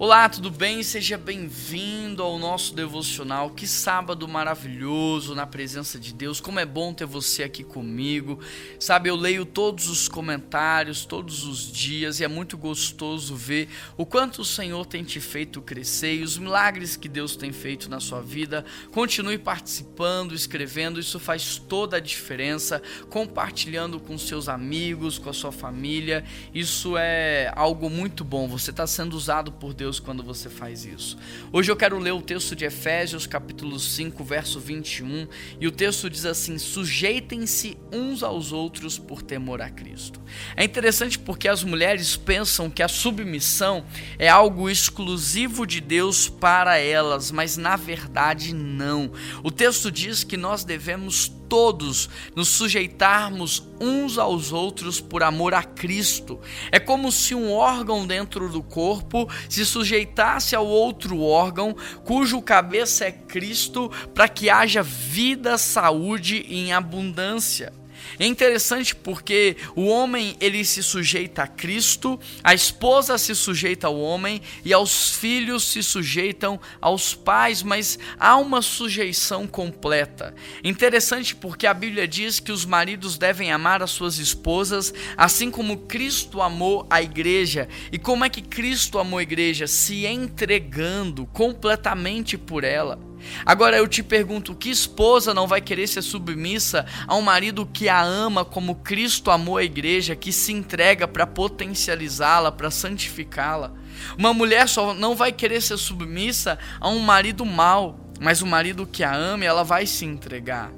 Olá, tudo bem? Seja bem-vindo ao nosso devocional. Que sábado maravilhoso na presença de Deus. Como é bom ter você aqui comigo. Sabe, eu leio todos os comentários todos os dias e é muito gostoso ver o quanto o Senhor tem te feito crescer e os milagres que Deus tem feito na sua vida. Continue participando, escrevendo, isso faz toda a diferença. Compartilhando com seus amigos, com a sua família. Isso é algo muito bom. Você está sendo usado por Deus Deus quando você faz isso. Hoje eu quero ler o texto de Efésios, capítulo 5, verso 21, e o texto diz assim: Sujeitem-se uns aos outros por temor a Cristo. É interessante porque as mulheres pensam que a submissão é algo exclusivo de Deus para elas, mas na verdade não. O texto diz que nós devemos todos nos sujeitarmos uns aos outros por amor a Cristo. É como se um órgão dentro do corpo se sujeitasse ao outro órgão, cujo cabeça é Cristo, para que haja vida, saúde em abundância. É interessante porque o homem ele se sujeita a Cristo, a esposa se sujeita ao homem e aos filhos se sujeitam aos pais, mas há uma sujeição completa. Interessante porque a Bíblia diz que os maridos devem amar as suas esposas, assim como Cristo amou a igreja. E como é que Cristo amou a igreja? Se entregando completamente por ela. Agora eu te pergunto: que esposa não vai querer ser submissa a um marido que a ama como Cristo amou a igreja, que se entrega para potencializá-la, para santificá-la? Uma mulher só não vai querer ser submissa a um marido mau, mas o marido que a ama, ela vai se entregar.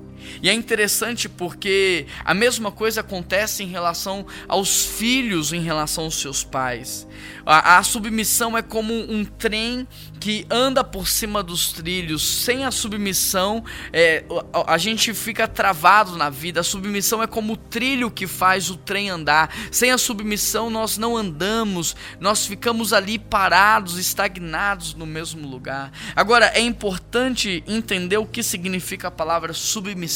E é interessante porque a mesma coisa acontece em relação aos filhos, em relação aos seus pais. A, a, submissão é como um trem que anda por cima dos trilhos. Sem a submissão, é, a, a gente fica travado na vida. A submissão é como o trilho que faz o trem andar. Sem a submissão, nós não andamos, nós ficamos ali parados, estagnados no mesmo lugar. Agora, é importante entender o que significa a palavra submissão.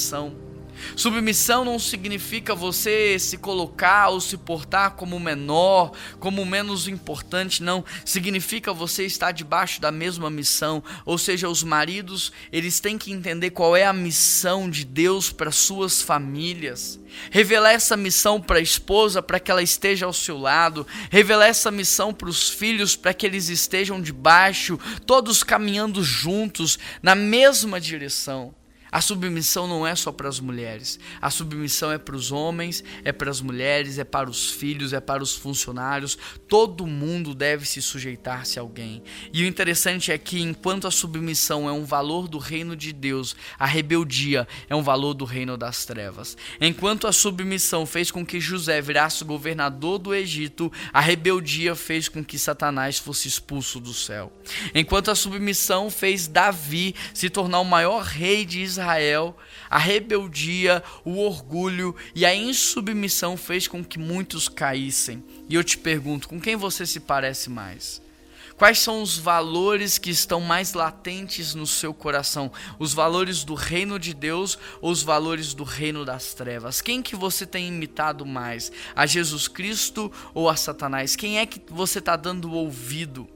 Submissão não significa você se colocar ou se portar como menor, como menos importante, não. Significa você estar debaixo da mesma missão. Ou seja, os maridos, eles têm que entender qual é a missão de Deus para suas famílias. Revelar essa missão para a esposa para que ela esteja ao seu lado. Revelar essa missão para os filhos para que eles estejam debaixo, todos caminhando juntos na mesma direção. A submissão não é só para as mulheres. A submissão é para os homens, é para as mulheres, é para os filhos, é para os funcionários. Todo mundo deve se sujeitar-se a alguém. E o interessante é que enquanto a submissão é um valor do reino de Deus, a rebeldia é um valor do reino das trevas. Enquanto a submissão fez com que José virasse governador do Egito, a rebeldia fez com que Satanás fosse expulso do céu. Enquanto a submissão fez Davi se tornar o maior rei de Israel, Israel, a rebeldia, o orgulho e a insubmissão fez com que muitos caíssem. E eu te pergunto, com quem você se parece mais? Quais são os valores que estão mais latentes no seu coração? Os valores do reino de Deus ou os valores do reino das trevas? Quem que você tem imitado mais? A Jesus Cristo ou a Satanás? Quem é que você está dando ouvido?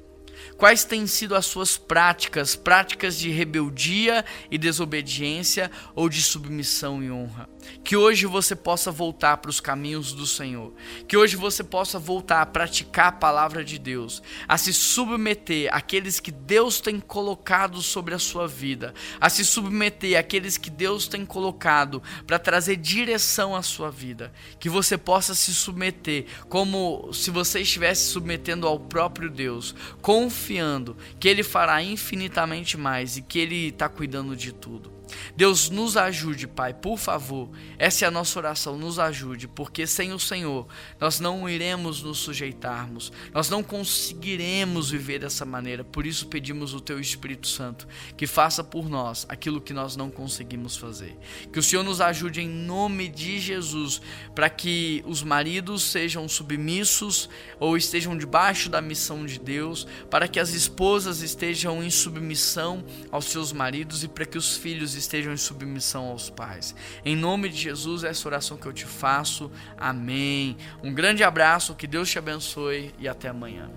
Quais têm sido as suas práticas, práticas de rebeldia e desobediência ou de submissão e honra? Que hoje você possa voltar para os caminhos do Senhor. Que hoje você possa voltar a praticar a palavra de Deus, a se submeter àqueles que Deus tem colocado sobre a sua vida, a se submeter àqueles que Deus tem colocado para trazer direção à sua vida. Que você possa se submeter como se você estivesse submetendo ao próprio Deus, confiando que Ele fará infinitamente mais e que Ele está cuidando de tudo. Deus nos ajude, Pai, por favor. Essa é a nossa oração, nos ajude, porque sem o Senhor nós não iremos nos sujeitarmos, nós não conseguiremos viver dessa maneira. Por isso pedimos o Teu Espírito Santo que faça por nós aquilo que nós não conseguimos fazer. Que o Senhor nos ajude em nome de Jesus, para que os maridos sejam submissos ou estejam debaixo da missão de Deus, para que as esposas estejam em submissão aos seus maridos e para que os filhos estejam em submissão aos pais. Em nome de Jesus, essa oração que eu te faço. Amém. Um grande abraço, que Deus te abençoe e até amanhã.